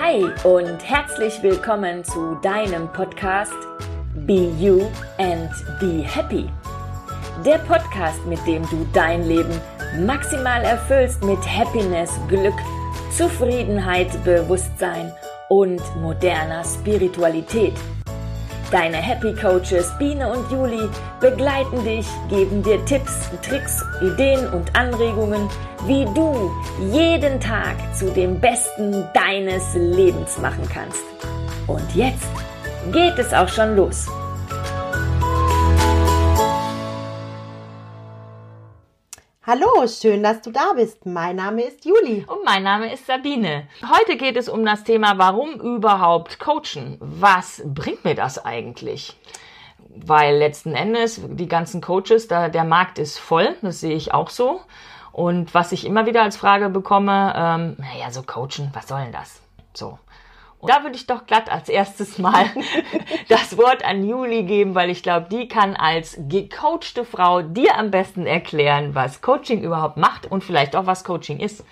Hi und herzlich willkommen zu deinem Podcast Be You and Be Happy. Der Podcast, mit dem du dein Leben maximal erfüllst mit Happiness, Glück, Zufriedenheit, Bewusstsein und moderner Spiritualität. Deine Happy Coaches Biene und Juli begleiten dich, geben dir Tipps, Tricks, Ideen und Anregungen, wie du jeden Tag zu dem Besten deines Lebens machen kannst. Und jetzt geht es auch schon los. Hallo, schön, dass du da bist. Mein Name ist Juli. Und mein Name ist Sabine. Heute geht es um das Thema, warum überhaupt coachen? Was bringt mir das eigentlich? Weil letzten Endes die ganzen Coaches, da, der Markt ist voll, das sehe ich auch so. Und was ich immer wieder als Frage bekomme, ähm, naja, so coachen, was soll denn das? So. Da würde ich doch glatt als erstes mal das Wort an Juli geben, weil ich glaube, die kann als gecoachte Frau dir am besten erklären, was Coaching überhaupt macht und vielleicht auch, was Coaching ist.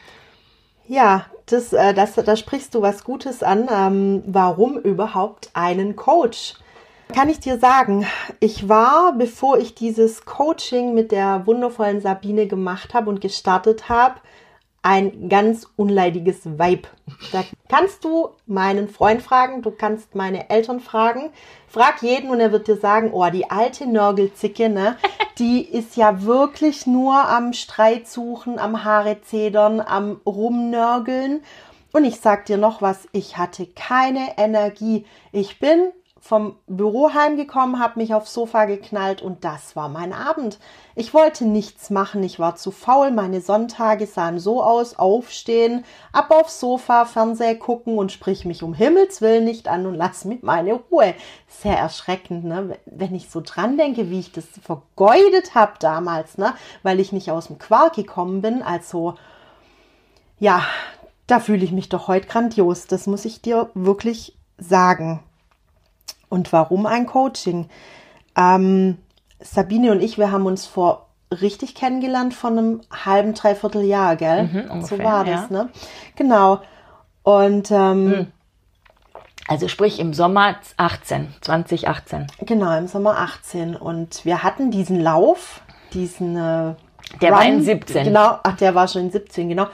Ja, das, äh, das, da sprichst du was Gutes an. Ähm, warum überhaupt einen Coach? Kann ich dir sagen, ich war, bevor ich dieses Coaching mit der wundervollen Sabine gemacht habe und gestartet habe, ein ganz unleidiges Weib. Da kannst du meinen Freund fragen, du kannst meine Eltern fragen. Frag jeden und er wird dir sagen, oh, die alte Nörgelzicke, ne, die ist ja wirklich nur am Streit suchen, am Haare zedern, am Rumnörgeln. Und ich sag dir noch was, ich hatte keine Energie. Ich bin vom Büro heimgekommen, habe mich aufs Sofa geknallt und das war mein Abend. Ich wollte nichts machen, ich war zu faul, meine Sonntage sahen so aus, aufstehen, ab aufs Sofa, Fernseher gucken und sprich mich um Himmels Willen nicht an und lass mir meine Ruhe. Sehr erschreckend, ne? wenn ich so dran denke, wie ich das vergeudet habe damals, ne? weil ich nicht aus dem Quark gekommen bin, also ja, da fühle ich mich doch heute grandios, das muss ich dir wirklich sagen. Und warum ein Coaching? Ähm, Sabine und ich, wir haben uns vor richtig kennengelernt von einem halben, dreiviertel Jahr, gell? Mhm, ungefähr, so war das, ja. ne? Genau. Und ähm, mhm. also sprich im Sommer 18, 2018. Genau, im Sommer 18. Und wir hatten diesen Lauf, diesen äh, Der Run, war in 17. Genau, ach, der war schon in 17, genau.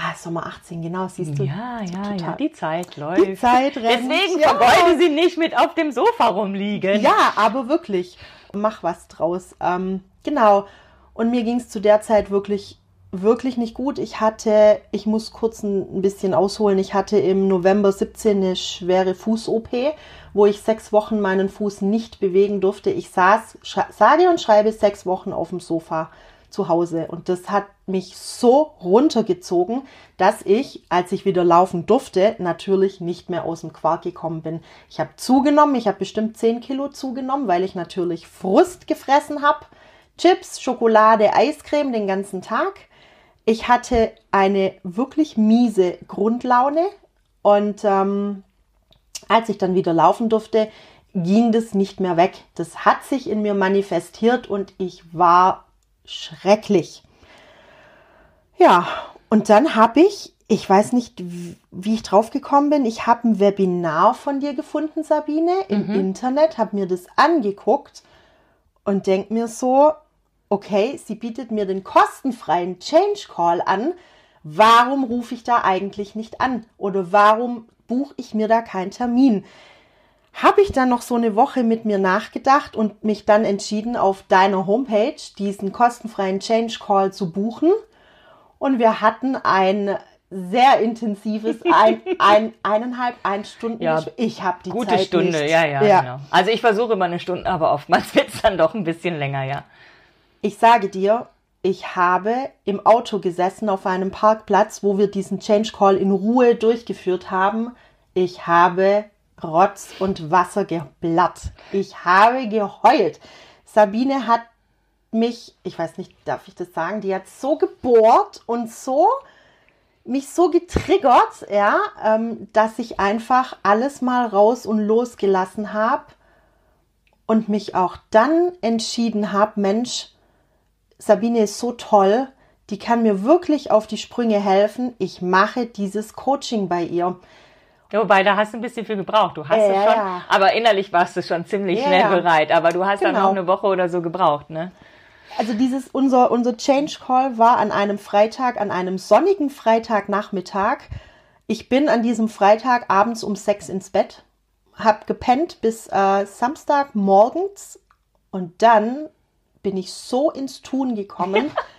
Ah, Sommer 18, genau, siehst du. Ja, ja, total. ja, die Zeit läuft. Die Zeit rennt. Deswegen ja. vergeude sie nicht mit auf dem Sofa rumliegen. Ja, aber wirklich, mach was draus. Ähm, genau. Und mir ging es zu der Zeit wirklich, wirklich nicht gut. Ich hatte, ich muss kurz ein bisschen ausholen, ich hatte im November 17 eine schwere Fuß-OP, wo ich sechs Wochen meinen Fuß nicht bewegen durfte. Ich saß, sage und schreibe sechs Wochen auf dem Sofa zu Hause. Und das hat mich so runtergezogen, dass ich, als ich wieder laufen durfte, natürlich nicht mehr aus dem Quark gekommen bin. Ich habe zugenommen, ich habe bestimmt 10 Kilo zugenommen, weil ich natürlich Frust gefressen habe. Chips, Schokolade, Eiscreme den ganzen Tag. Ich hatte eine wirklich miese Grundlaune und ähm, als ich dann wieder laufen durfte, ging das nicht mehr weg. Das hat sich in mir manifestiert und ich war schrecklich. Ja, und dann habe ich, ich weiß nicht, wie ich drauf gekommen bin, ich habe ein Webinar von dir gefunden, Sabine, im mhm. Internet, habe mir das angeguckt und denke mir so, okay, sie bietet mir den kostenfreien Change Call an. Warum rufe ich da eigentlich nicht an? Oder warum buche ich mir da keinen Termin? habe ich dann noch so eine Woche mit mir nachgedacht und mich dann entschieden, auf deiner Homepage diesen kostenfreien Change Call zu buchen. Und wir hatten ein sehr intensives, ein, ein, eineinhalb, ein Stunden. Ja, ich habe die gute Zeit Stunde, nicht. ja, ja, ja, genau. Also ich versuche immer eine Stunde, aber oftmals wird es dann doch ein bisschen länger, ja. Ich sage dir, ich habe im Auto gesessen auf einem Parkplatz, wo wir diesen Change Call in Ruhe durchgeführt haben. Ich habe Rotz und Wasser geblatt. Ich habe geheult. Sabine hat mich, ich weiß nicht, darf ich das sagen, die hat so gebohrt und so mich so getriggert, ja, ähm, dass ich einfach alles mal raus und losgelassen habe und mich auch dann entschieden habe, Mensch, Sabine ist so toll, die kann mir wirklich auf die Sprünge helfen. Ich mache dieses Coaching bei ihr. Wobei, da hast du ein bisschen viel gebraucht. Du hast Ja, es schon, ja. aber innerlich warst du schon ziemlich Ja, schnell bereit. Aber du hast dann Genau. noch eine Woche oder so gebraucht, ne? Also dieses, unser, unser Change Call war an einem Freitag, an einem sonnigen Freitagnachmittag. Ich bin an diesem Freitag abends um sechs ins Bett, hab gepennt bis äh, Samstag morgens und dann bin ich so ins Tun gekommen.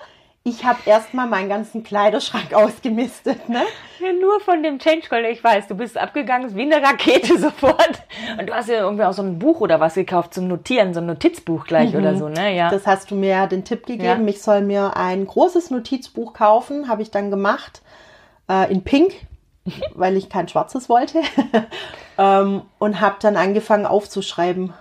Ich habe erstmal meinen ganzen Kleiderschrank ausgemistet, ne? Ja, nur von dem Change Call, ich weiß, du bist abgegangen wie eine Rakete sofort. Und du hast ja irgendwie auch so ein Buch oder was gekauft zum Notieren, so ein Notizbuch gleich oder so, ne? Ja. Mhm. Das hast du mir den Tipp gegeben. Ja. Ich soll mir ein großes Notizbuch kaufen, habe ich dann gemacht, äh, in Pink, weil ich kein schwarzes wollte. ähm, und habe dann angefangen aufzuschreiben.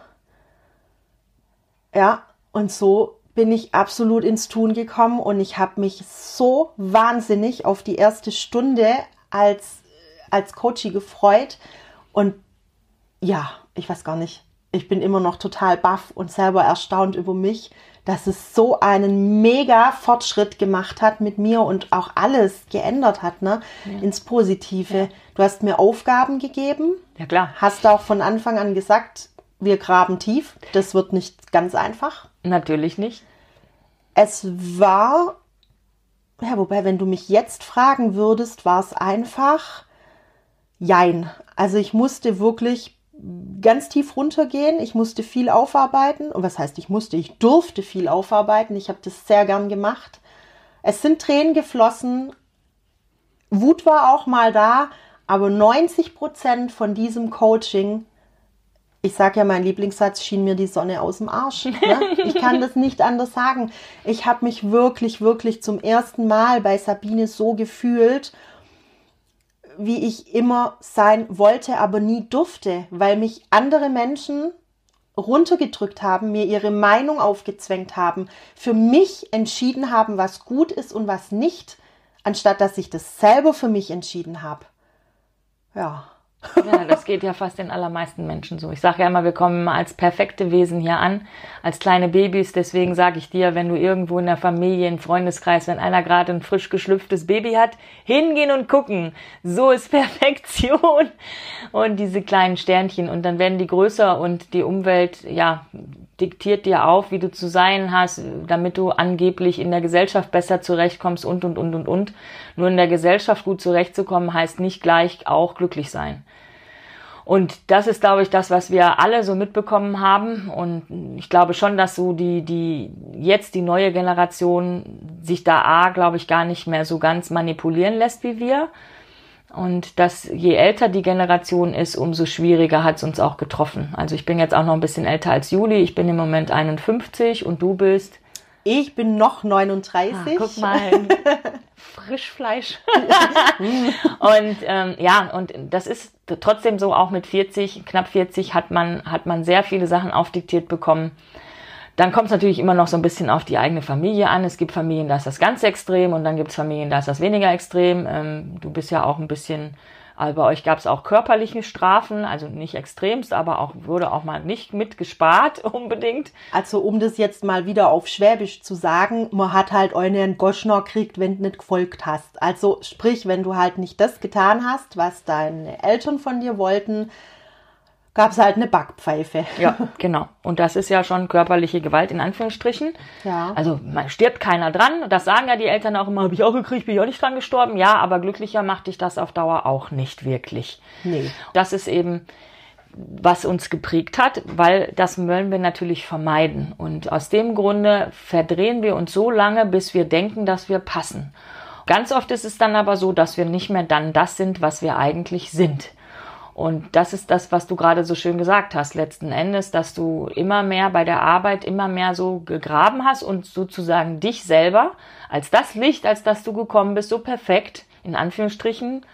Ja, und so bin ich absolut ins Tun gekommen und ich habe mich so wahnsinnig auf die erste Stunde als, als Coachie gefreut. Und ja, ich weiß gar nicht. Ich bin immer noch total baff und selber erstaunt über mich, dass es so einen mega Fortschritt gemacht hat mit mir und auch alles geändert hat, ne? Ins Positive. Du hast mir Aufgaben gegeben, ja, klar. hast auch von Anfang an gesagt, wir graben tief. Das wird nicht ganz einfach. Natürlich nicht. Es war, ja, wobei, wenn du mich jetzt fragen würdest, war es einfach, jein. Also ich musste wirklich ganz tief runtergehen. Ich musste viel aufarbeiten. Und was heißt, ich musste? Ich durfte viel aufarbeiten. Ich habe das sehr gern gemacht. Es sind Tränen geflossen. Wut war auch mal da. Aber 90 Prozent von diesem Coaching, ich sage ja, mein Lieblingssatz, schien mir die Sonne aus dem Arsch. Ne? Ich kann das nicht anders sagen. Ich habe mich wirklich, wirklich zum ersten Mal bei Sabine so gefühlt, wie ich immer sein wollte, aber nie durfte, weil mich andere Menschen runtergedrückt haben, mir ihre Meinung aufgezwängt haben, für mich entschieden haben, was gut ist und was nicht, anstatt dass ich das selber für mich entschieden habe. Ja. Ja, das geht ja fast den allermeisten Menschen so. Ich sage ja immer, wir kommen als perfekte Wesen hier an, als kleine Babys. Deswegen sage ich dir, wenn du irgendwo in der Familie, im Freundeskreis, wenn einer gerade ein frisch geschlüpftes Baby hat, hingehen und gucken. So ist Perfektion. Und diese kleinen Sternchen. Und dann werden die größer und die Umwelt, ja, diktiert dir auf, wie du zu sein hast, damit du angeblich in der Gesellschaft besser zurechtkommst und, und, und, und, und. Nur in der Gesellschaft gut zurechtzukommen heißt nicht gleich auch glücklich sein. Und das ist, glaube ich, das, was wir alle so mitbekommen haben. Und ich glaube schon, dass so die, die, jetzt die neue Generation sich da A, glaube ich, gar nicht mehr so ganz manipulieren lässt wie wir. Und dass je älter die Generation ist, umso schwieriger hat es uns auch getroffen. Also ich bin jetzt auch noch ein bisschen älter als Juli. Ich bin im Moment 51 und du bist Ich bin noch 39. Ah, guck mal, Frischfleisch. und ähm, ja, und das ist trotzdem so, auch mit 40, knapp 40 hat man, hat man sehr viele Sachen aufdiktiert bekommen. Dann kommt es natürlich immer noch so ein bisschen auf die eigene Familie an. Es gibt Familien, da ist das ganz extrem und dann gibt es Familien, da ist das weniger extrem. Ähm, du bist ja auch ein bisschen, also bei euch gab es auch körperliche Strafen, also nicht extremst, aber auch wurde auch mal nicht mitgespart unbedingt. Also um das jetzt mal wieder auf Schwäbisch zu sagen, man hat halt einen Goschner kriegt, wenn du nicht gefolgt hast. Also sprich, wenn du halt nicht das getan hast, was deine Eltern von dir wollten, gab es halt eine Backpfeife. Ja, genau. Und das ist ja schon körperliche Gewalt in Anführungsstrichen. Ja. Also man stirbt keiner dran. Das sagen ja die Eltern auch immer, habe ich auch gekriegt, bin ich auch nicht dran gestorben. Ja, aber glücklicher macht dich das auf Dauer auch nicht wirklich. Nee. Das ist eben, was uns geprägt hat, weil das wollen wir natürlich vermeiden. Und aus dem Grunde verdrehen wir uns so lange, bis wir denken, dass wir passen. Ganz oft ist es dann aber so, dass wir nicht mehr dann das sind, was wir eigentlich sind. Und das ist das, was du gerade so schön gesagt hast, letzten Endes, dass du immer mehr bei der Arbeit immer mehr so gegraben hast und sozusagen dich selber als das Licht, als das du gekommen bist, so perfekt, in Anführungsstrichen.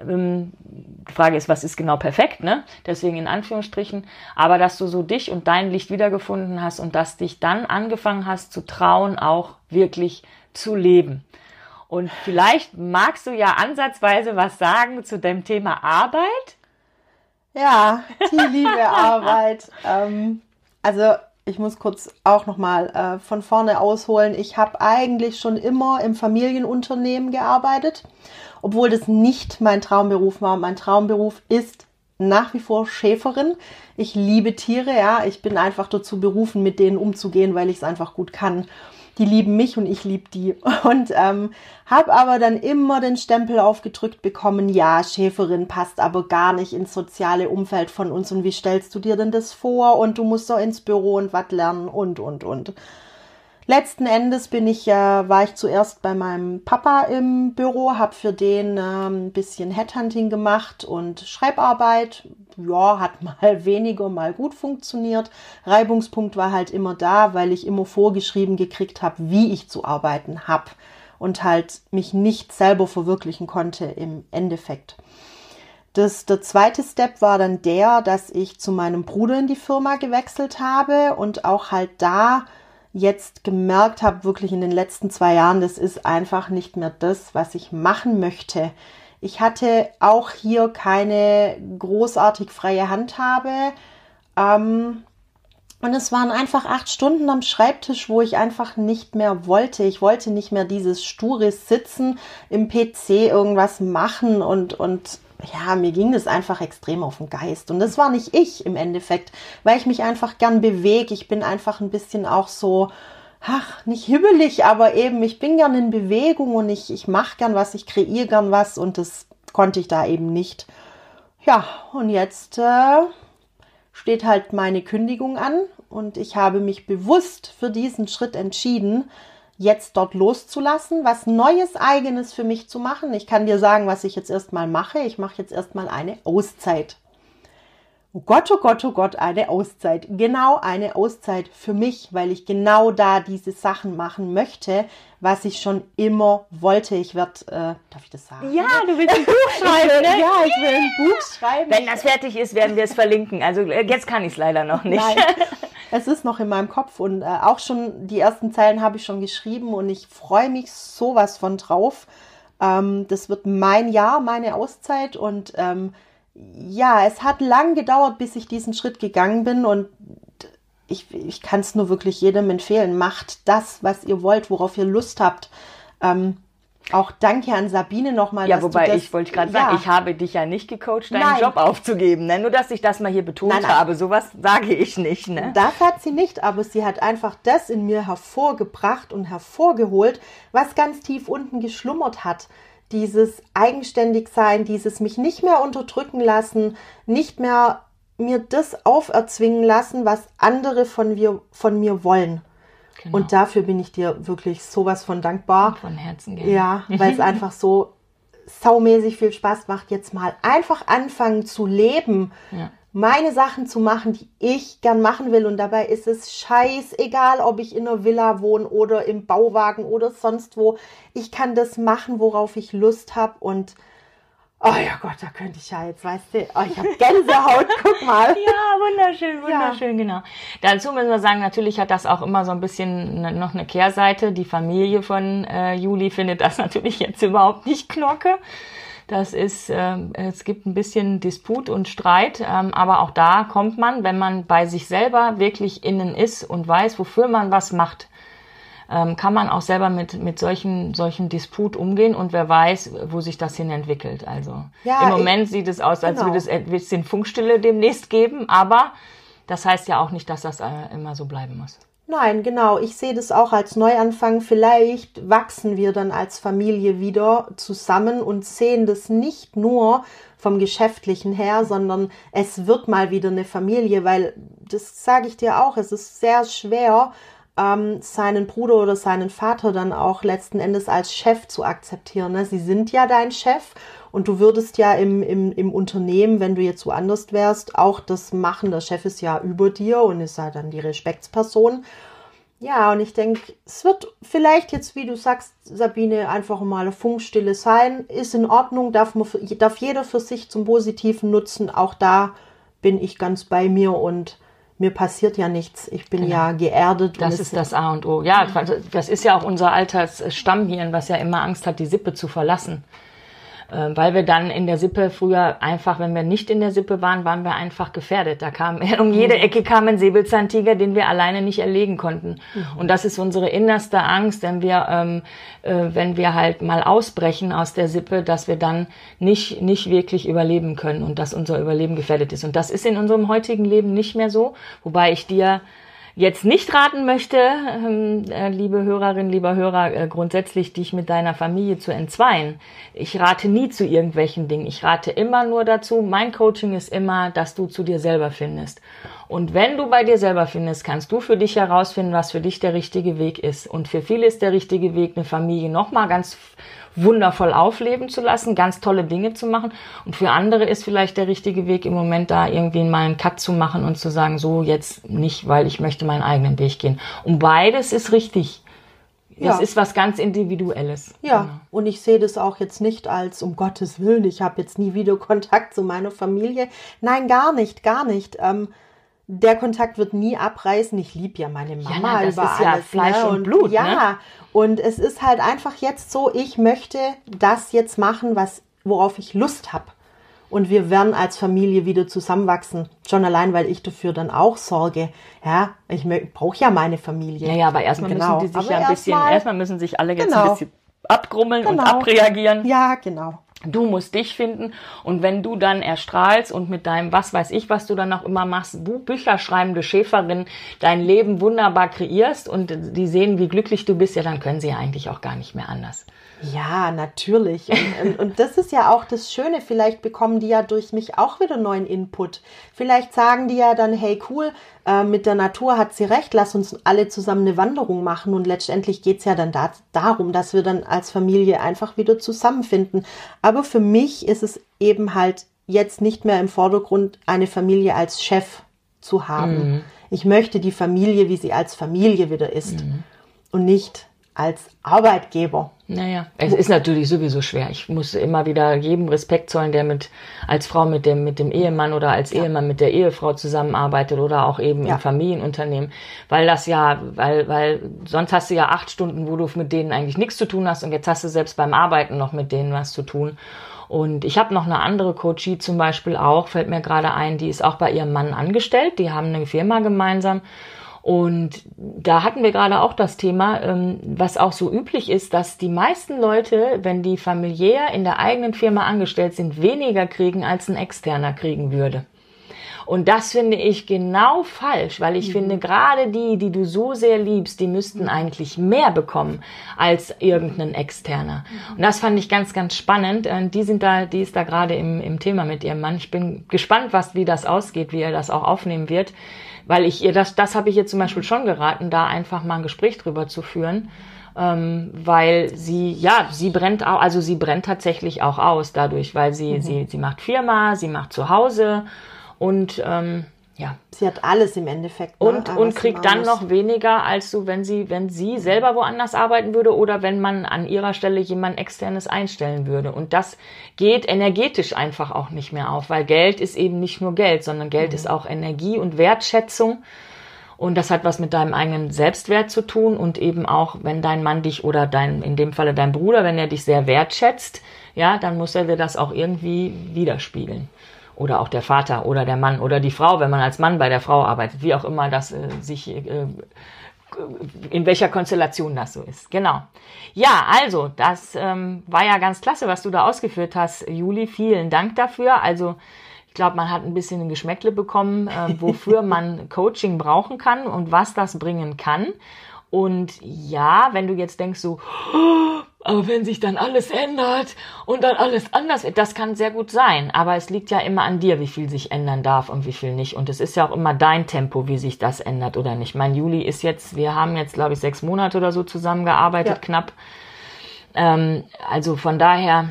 Ähm, die Frage ist, was ist genau perfekt, ne? Deswegen in Anführungsstrichen. Aber dass du so dich und dein Licht wiedergefunden hast und dass dich dann angefangen hast zu trauen, auch wirklich zu leben. Und vielleicht magst du ja ansatzweise was sagen zu dem Thema Arbeit. Ja, die liebe Arbeit. Ähm, also ich muss kurz auch nochmal äh, von vorne ausholen. Ich habe eigentlich schon immer im Familienunternehmen gearbeitet, obwohl das nicht mein Traumberuf war. Mein Traumberuf ist nach wie vor Schäferin. Ich liebe Tiere, ja. Ich bin einfach dazu berufen, mit denen umzugehen, weil ich es einfach gut kann die lieben mich und ich liebe die. Und ähm, habe aber dann immer den Stempel aufgedrückt bekommen, ja, Schäferin passt aber gar nicht ins soziale Umfeld von uns und wie stellst du dir denn das vor und du musst doch ins Büro und was lernen und, und, und. Letzten Endes bin ich ja, war ich zuerst bei meinem Papa im Büro, habe für den äh, ein bisschen Headhunting gemacht und Schreibarbeit. Ja, hat mal weniger, mal gut funktioniert. Reibungspunkt war halt immer da, weil ich immer vorgeschrieben gekriegt habe, wie ich zu arbeiten habe und halt mich nicht selber verwirklichen konnte im Endeffekt. Das, der zweite Step war dann der, dass ich zu meinem Bruder in die Firma gewechselt habe und auch halt da jetzt gemerkt habe, wirklich in den letzten zwei Jahren, das ist einfach nicht mehr das, was ich machen möchte. Ich hatte auch hier keine großartig freie Handhabe. Ähm, und es waren einfach acht Stunden am Schreibtisch, wo ich einfach nicht mehr wollte. Ich wollte nicht mehr dieses sture Sitzen im PC irgendwas machen und, und ja, mir ging das einfach extrem auf den Geist. Und das war nicht ich im Endeffekt, weil ich mich einfach gern bewege. Ich bin einfach ein bisschen auch so, ach, nicht hibbelig, aber eben, ich bin gern in Bewegung und ich, ich mache gern was, ich kreiere gern was und das konnte ich da eben nicht. Ja, und jetzt äh, steht halt meine Kündigung an und ich habe mich bewusst für diesen Schritt entschieden, jetzt dort loszulassen, was Neues eigenes für mich zu machen. Ich kann dir sagen, was ich jetzt erstmal mache. Ich mache jetzt erstmal eine Auszeit. Oh Gott, oh Gott, oh Gott, eine Auszeit. Genau eine Auszeit für mich, weil ich genau da diese Sachen machen möchte, was ich schon immer wollte. Ich werde, äh, darf ich das sagen? Ja, du willst ein Buch schreiben, ne? Ja, ich will ein Buch schreiben. Wenn das fertig ist, werden wir es verlinken. Also äh, jetzt kann ich es leider noch nicht. Nein, es ist noch in meinem Kopf und äh, auch schon die ersten Zeilen habe ich schon geschrieben und ich freue mich sowas von drauf. Ähm, das wird mein Jahr, meine Auszeit und ähm, ja, es hat lang gedauert, bis ich diesen Schritt gegangen bin und ich, ich kann es nur wirklich jedem empfehlen. Macht das, was ihr wollt, worauf ihr Lust habt. Ähm, auch danke an Sabine nochmal. Ja, wobei das, ich wollte gerade ja. sagen, ich habe dich ja nicht gecoacht, deinen Nein. Job aufzugeben. Ne? Nur, dass ich das mal hier betont nein, habe. Sowas sage ich nicht. Ne? Das hat sie nicht, aber sie hat einfach das in mir hervorgebracht und hervorgeholt, was ganz tief unten geschlummert hat dieses Eigenständigsein, dieses mich nicht mehr unterdrücken lassen, nicht mehr mir das auferzwingen lassen, was andere von, wir, von mir wollen. Genau. Und dafür bin ich dir wirklich sowas von dankbar. Von Herzen gerne. Ja, weil es einfach so saumäßig viel Spaß macht, jetzt mal einfach anfangen zu leben. Ja meine Sachen zu machen, die ich gern machen will. Und dabei ist es scheißegal, ob ich in einer Villa wohne oder im Bauwagen oder sonst wo. Ich kann das machen, worauf ich Lust habe. Und oh ja Gott, da könnte ich ja jetzt, weißt du, oh, ich habe Gänsehaut, guck mal. Ja, wunderschön, wunderschön, ja. genau. Dazu müssen wir sagen, natürlich hat das auch immer so ein bisschen ne, noch eine Kehrseite. Die Familie von äh, Juli findet das natürlich jetzt überhaupt nicht knocke. Das ist, äh, es gibt ein bisschen Disput und Streit, ähm, aber auch da kommt man, wenn man bei sich selber wirklich innen ist und weiß, wofür man was macht, ähm, kann man auch selber mit, mit solchen, solchen Disput umgehen und wer weiß, wo sich das hin entwickelt. Also ja, im Moment ich, sieht es aus, als genau. würde es ein bisschen Funkstille demnächst geben, aber das heißt ja auch nicht, dass das äh, immer so bleiben muss. Nein, genau. Ich sehe das auch als Neuanfang. Vielleicht wachsen wir dann als Familie wieder zusammen und sehen das nicht nur vom Geschäftlichen her, sondern es wird mal wieder eine Familie, weil das sage ich dir auch, es ist sehr schwer, ähm, seinen Bruder oder seinen Vater dann auch letzten Endes als Chef zu akzeptieren. Ne? Sie sind ja dein Chef und du würdest ja im, im, im Unternehmen, wenn du jetzt woanders wärst, auch das machen. Der Chef ist ja über dir und ist halt dann die Respektsperson. Ja, und ich denke, es wird vielleicht jetzt, wie du sagst, Sabine, einfach mal eine Funkstille sein. Ist in Ordnung, darf, man, darf jeder für sich zum Positiven nutzen. Auch da bin ich ganz bei mir und mir passiert ja nichts. Ich bin genau. ja geerdet. Das ist das A und O. Ja, das ist ja auch unser Altersstammhirn, was ja immer Angst hat, die Sippe zu verlassen. Äh, weil wir dann in der Sippe früher einfach, wenn wir nicht in der Sippe waren, waren wir einfach gefährdet. Da kam um jede Ecke kam ein Säbelzahntiger, den wir alleine nicht erlegen konnten. Mhm. Und das ist unsere innerste Angst, wenn wir, ähm, äh, wenn wir halt mal ausbrechen aus der Sippe, dass wir dann nicht, nicht wirklich überleben können und dass unser Überleben gefährdet ist. Und das ist in unserem heutigen Leben nicht mehr so, wobei ich dir jetzt nicht raten möchte, ähm, äh, liebe Hörerin, lieber Hörer, äh, grundsätzlich dich mit deiner Familie zu entzweien. Ich rate nie zu irgendwelchen Dingen. Ich rate immer nur dazu, mein Coaching ist immer, dass du zu dir selber findest. Und wenn du bei dir selber findest, kannst du für dich herausfinden, was für dich der richtige Weg ist. Und für viele ist der richtige Weg, eine Familie nochmal ganz wundervoll aufleben zu lassen, ganz tolle Dinge zu machen. Und für andere ist vielleicht der richtige Weg im Moment da irgendwie mal einen Cut zu machen und zu sagen, so jetzt nicht, weil ich möchte meinen eigenen Weg gehen. Und beides ist richtig. Das ja. ist was ganz Individuelles. Ja, genau. und ich sehe das auch jetzt nicht als, um Gottes Willen, ich habe jetzt nie wieder Kontakt zu meiner Familie. Nein, gar nicht, gar nicht. Ähm, der Kontakt wird nie abreißen. Ich liebe ja meine Mama ja, na, das über ist ja alles. Fleisch ne? und, Blut. Ja, ne? und es ist halt einfach jetzt so, ich möchte das jetzt machen, was, worauf ich Lust habe. Und wir werden als Familie wieder zusammenwachsen. Schon allein, weil ich dafür dann auch sorge. Ja, ich brauche ja meine Familie. Ja, ja, aber erstmal genau. müssen die sich aber ja ein bisschen, erstmal müssen sich alle jetzt genau. ein bisschen abgrummeln genau. und abreagieren. Ja, genau. Du musst dich finden und wenn du dann erstrahlst und mit deinem, was weiß ich, was du dann auch immer machst, du Bücher schreibende Schäferin, dein Leben wunderbar kreierst und die sehen, wie glücklich du bist, ja, dann können sie ja eigentlich auch gar nicht mehr anders. Ja, natürlich. Und, und, und, das ist ja auch das Schöne. Vielleicht bekommen die ja durch mich auch wieder neuen Input. Vielleicht sagen die ja dann, hey cool, äh, mit der Natur hat sie recht, lass uns alle zusammen eine Wanderung machen. Und letztendlich geht's ja dann da, darum, dass wir dann als Familie einfach wieder zusammenfinden. Aber für mich ist es eben halt jetzt nicht mehr im Vordergrund, eine Familie als Chef zu haben. Mhm. Ich möchte die Familie, wie sie als Familie wieder ist. Mhm. Und nicht als Arbeitgeber. Naja, es ist natürlich sowieso schwer. Ich muss immer wieder jedem Respekt zollen, der mit als Frau mit dem mit dem Ehemann oder als ja. Ehemann mit der Ehefrau zusammenarbeitet oder auch eben ja. im Familienunternehmen, weil das ja, weil weil sonst hast du ja acht Stunden, wo du mit denen eigentlich nichts zu tun hast und jetzt hast du selbst beim Arbeiten noch mit denen was zu tun. Und ich habe noch eine andere Coachie zum Beispiel auch, fällt mir gerade ein, die ist auch bei ihrem Mann angestellt. Die haben eine Firma gemeinsam und da hatten wir gerade auch das Thema, ähm, was auch so üblich ist, dass die meisten Leute, wenn die familiär in der eigenen Firma angestellt sind, weniger kriegen, als ein externer kriegen würde. Und das finde ich genau falsch, weil ich mhm. finde, gerade die, die du so sehr liebst, die müssten eigentlich mehr bekommen als irgendein externer. Und das fand ich ganz, ganz spannend. Und die sind da, die ist da gerade im, im Thema mit ihrem Mann. Ich bin gespannt, was, wie das ausgeht, wie er das auch aufnehmen wird weil ich ihr das, das habe ich ihr zum Beispiel schon geraten, da einfach mal ein Gespräch drüber zu führen, ähm, weil sie, ja, sie brennt auch, also sie brennt tatsächlich auch aus dadurch, weil sie, mhm. sie, sie macht Firma, sie macht zu Hause und ähm, ja. Sie hat alles im Endeffekt. Ne? Und, und kriegt dann noch weniger, als du, wenn sie, wenn sie selber woanders arbeiten würde oder wenn man an ihrer Stelle jemand externes einstellen würde. Und das geht energetisch einfach auch nicht mehr auf, weil Geld ist eben nicht nur Geld, sondern Geld mhm. ist auch Energie und Wertschätzung. Und das hat was mit deinem eigenen Selbstwert zu tun und eben auch, wenn dein Mann dich oder dein, in dem Falle dein Bruder, wenn er dich sehr wertschätzt, ja, dann muss er dir das auch irgendwie widerspiegeln oder auch der Vater oder der Mann oder die Frau, wenn man als Mann bei der Frau arbeitet, wie auch immer das äh, sich äh, in welcher Konstellation das so ist. Genau. Ja, also, das ähm, war ja ganz klasse, was du da ausgeführt hast, Juli. Vielen Dank dafür. Also, ich glaube, man hat ein bisschen ein Geschmäckle bekommen, äh, wofür man Coaching brauchen kann und was das bringen kann. Und ja, wenn du jetzt denkst so, aber wenn sich dann alles ändert und dann alles anders wird, das kann sehr gut sein. Aber es liegt ja immer an dir, wie viel sich ändern darf und wie viel nicht. Und es ist ja auch immer dein Tempo, wie sich das ändert oder nicht. Mein Juli ist jetzt, wir haben jetzt, glaube ich, sechs Monate oder so zusammengearbeitet, ja. knapp. Ähm, also von daher,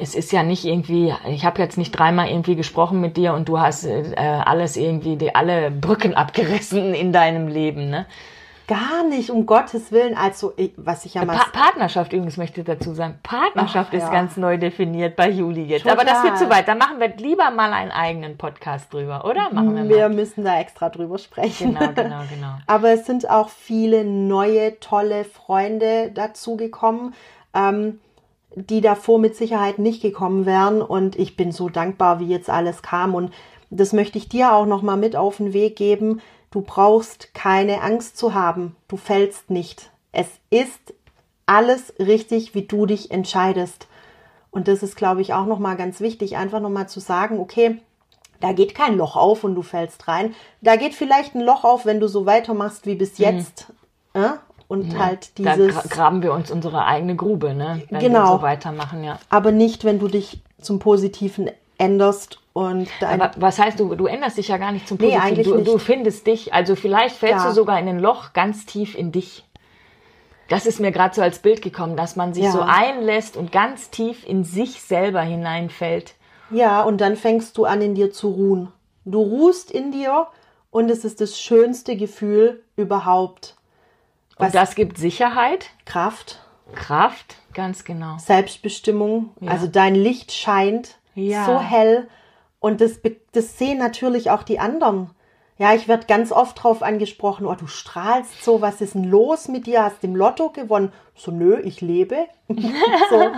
es ist ja nicht irgendwie, ich habe jetzt nicht dreimal irgendwie gesprochen mit dir und du hast äh, alles irgendwie, die, alle Brücken abgerissen in deinem Leben, ne? Gar nicht, um Gottes Willen. Also, was ich ja mal. Pa Partnerschaft übrigens möchte ich dazu sagen. Partnerschaft Ach, ist ja. ganz neu definiert bei Juli jetzt. Total. Aber das wird zu weit. Da machen wir lieber mal einen eigenen Podcast drüber, oder? Machen wir, wir müssen da extra drüber sprechen. Genau, genau, genau. Aber es sind auch viele neue, tolle Freunde dazugekommen. Ähm, die davor mit Sicherheit nicht gekommen wären. Und ich bin so dankbar, wie jetzt alles kam. Und das möchte ich dir auch nochmal mit auf den Weg geben. Du brauchst keine Angst zu haben. Du fällst nicht. Es ist alles richtig, wie du dich entscheidest. Und das ist, glaube ich, auch nochmal ganz wichtig, einfach nochmal zu sagen, okay, da geht kein Loch auf und du fällst rein. Da geht vielleicht ein Loch auf, wenn du so weitermachst wie bis mhm. jetzt. Mhm. Äh? Und ja, halt dieses. Da graben wir uns unsere eigene Grube, ne? Wenn genau. wir so weitermachen, ja. Aber nicht, wenn du dich zum Positiven änderst und Aber was heißt du? Du änderst dich ja gar nicht zum Positiven. Nee, eigentlich du, nicht. du findest dich, also vielleicht fällst ja. du sogar in ein Loch ganz tief in dich. Das ist mir gerade so als Bild gekommen, dass man sich ja. so einlässt und ganz tief in sich selber hineinfällt. Ja, und dann fängst du an, in dir zu ruhen. Du ruhst in dir und es ist das schönste Gefühl überhaupt. Was und das gibt Sicherheit. Kraft. Kraft, ganz genau. Selbstbestimmung. Ja. Also dein Licht scheint ja. so hell. Und das, das sehen natürlich auch die anderen. Ja, ich werde ganz oft drauf angesprochen, oh, du strahlst so, was ist denn los mit dir? Hast du im Lotto gewonnen? So, nö, ich lebe. so.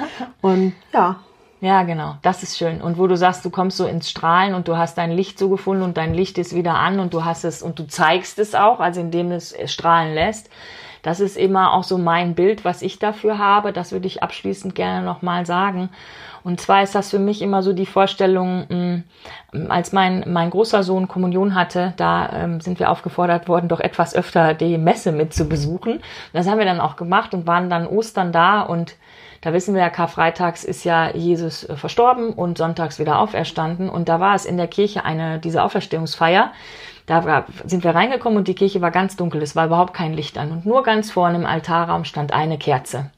Und ja, ja, genau. Das ist schön. Und wo du sagst, du kommst so ins Strahlen und du hast dein Licht so gefunden und dein Licht ist wieder an und du hast es und du zeigst es auch, also indem es strahlen lässt. Das ist immer auch so mein Bild, was ich dafür habe. Das würde ich abschließend gerne nochmal sagen. Und zwar ist das für mich immer so die Vorstellung, mm, als mein, mein großer Sohn Kommunion hatte, da ähm, sind wir aufgefordert worden, doch etwas öfter die Messe mit zu besuchen. Das haben wir dann auch gemacht und waren dann Ostern da und da wissen wir ja, Karfreitags ist ja Jesus äh, verstorben und sonntags wieder auferstanden. Und da war es in der Kirche eine, diese Auferstehungsfeier. Da sind wir reingekommen und die Kirche war ganz dunkel. Es war überhaupt kein Licht an. Und nur ganz vorne im Altarraum stand eine Kerze.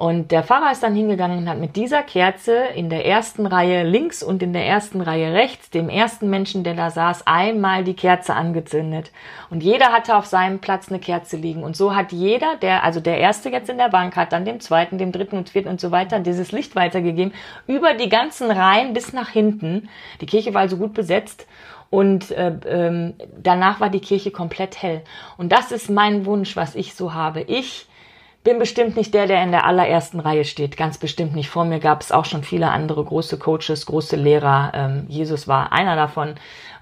Und der Pfarrer ist dann hingegangen und hat mit dieser Kerze in der ersten Reihe links und in der ersten Reihe rechts dem ersten Menschen, der da saß, einmal die Kerze angezündet. Und jeder hatte auf seinem Platz eine Kerze liegen. Und so hat jeder, der, also der erste jetzt in der Bank hat dann dem zweiten, dem dritten und vierten und so weiter dieses Licht weitergegeben über die ganzen Reihen bis nach hinten. Die Kirche war also gut besetzt. Und äh, ähm, danach war die Kirche komplett hell. Und das ist mein Wunsch, was ich so habe. Ich bin bestimmt nicht der, der in der allerersten Reihe steht. Ganz bestimmt nicht. Vor mir gab es auch schon viele andere große Coaches, große Lehrer. Ähm, Jesus war einer davon.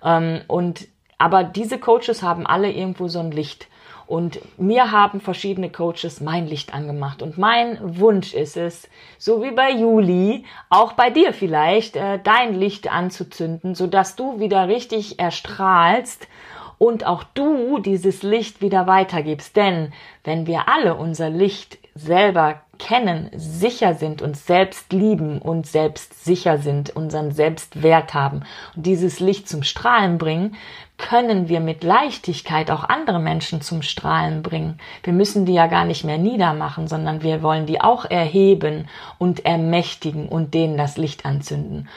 Ähm, und aber diese Coaches haben alle irgendwo so ein Licht. Und mir haben verschiedene Coaches mein Licht angemacht. Und mein Wunsch ist es, so wie bei Juli, auch bei dir vielleicht, äh, dein Licht anzuzünden, sodass du wieder richtig erstrahlst und auch du dieses Licht wieder weitergibst. Denn wenn wir alle unser Licht selber kennen, sicher sind, uns selbst lieben und selbst sicher sind, unseren Selbstwert haben und dieses Licht zum Strahlen bringen, können wir mit Leichtigkeit auch andere Menschen zum Strahlen bringen. Wir müssen die ja gar nicht mehr niedermachen, sondern wir wollen die auch erheben und ermächtigen und denen das Licht anzünden.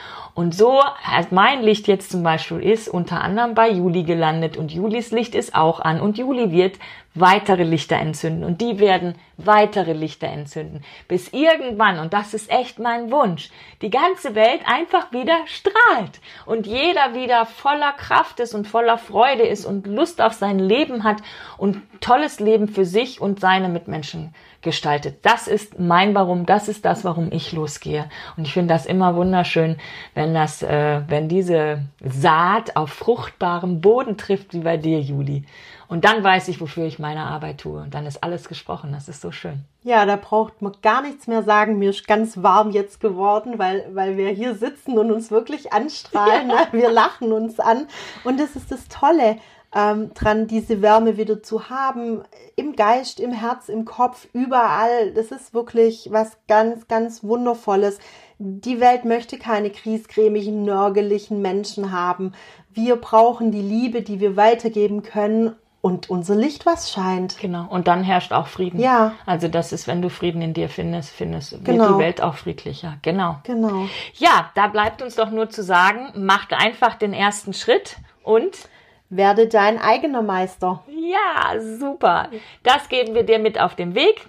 Und so mein Licht jetzt zum Beispiel ist unter anderem bei Juli gelandet und Julis Licht ist auch an und Juli wird weitere Lichter entzünden und die werden weitere Lichter entzünden, bis irgendwann, und das ist echt mein Wunsch, die ganze Welt einfach wieder strahlt und jeder wieder voller Kraft ist und voller Freude ist und Lust auf sein Leben hat und tolles Leben für sich und seine Mitmenschen gestaltet. Das ist mein Warum, das ist das, warum ich losgehe. Und ich finde das immer wunderschön, wenn das, äh, wenn diese Saat auf fruchtbarem Boden trifft, wie bei dir, Juli. Und dann weiß ich, wofür ich meine Arbeit tue. Und dann ist alles gesprochen. Das ist so schön. Ja, da braucht man gar nichts mehr sagen. Mir ist ganz warm jetzt geworden, weil, weil wir hier sitzen und uns wirklich anstrahlen. Ja. Ne? Wir lachen uns an. Und das ist das Tolle ähm, dran, diese Wärme wieder zu haben. Im Geist, im Herz, im Kopf, überall. Das ist wirklich was ganz, ganz Wundervolles. Die Welt möchte keine kriescremigen, nörgeligen Menschen haben. Wir brauchen die Liebe, die wir weitergeben können und unser Licht, was scheint. Genau. Und dann herrscht auch Frieden. Ja. Also das ist, wenn du Frieden in dir findest, findest, wird genau. die Welt auch friedlicher. Genau. Genau. Ja, da bleibt uns doch nur zu sagen, macht einfach den ersten Schritt und werde dein eigener Meister. Ja, super. Das geben wir dir mit auf den Weg.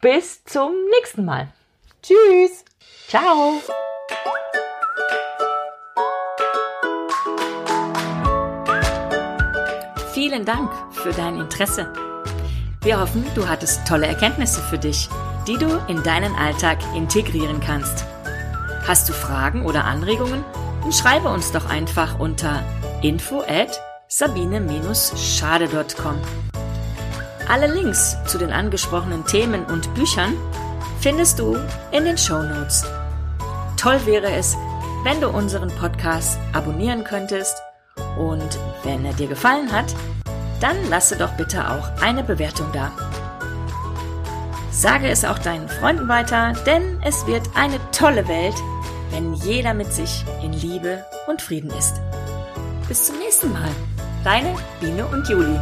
Bis zum nächsten Mal. Tschüss. Ciao. Vielen Dank für dein Interesse. Wir hoffen, du hattest tolle Erkenntnisse für dich. die du in deinen Alltag integrieren kannst. Hast du Fragen oder Anregungen? Dann schreibe uns doch einfach unter info at sabine-schade.com. Alle Links zu den angesprochenen Themen und Büchern findest du in den Show Notes. Toll wäre es, wenn du unseren Podcast abonnieren könntest und wenn er dir gefallen hat, dann lasse doch bitte auch eine Bewertung da. Sage es auch deinen Freunden weiter, denn es wird eine tolle Welt, wenn jeder mit sich in Liebe und Frieden ist. Bis zum nächsten Mal. Deine Biene und Juli.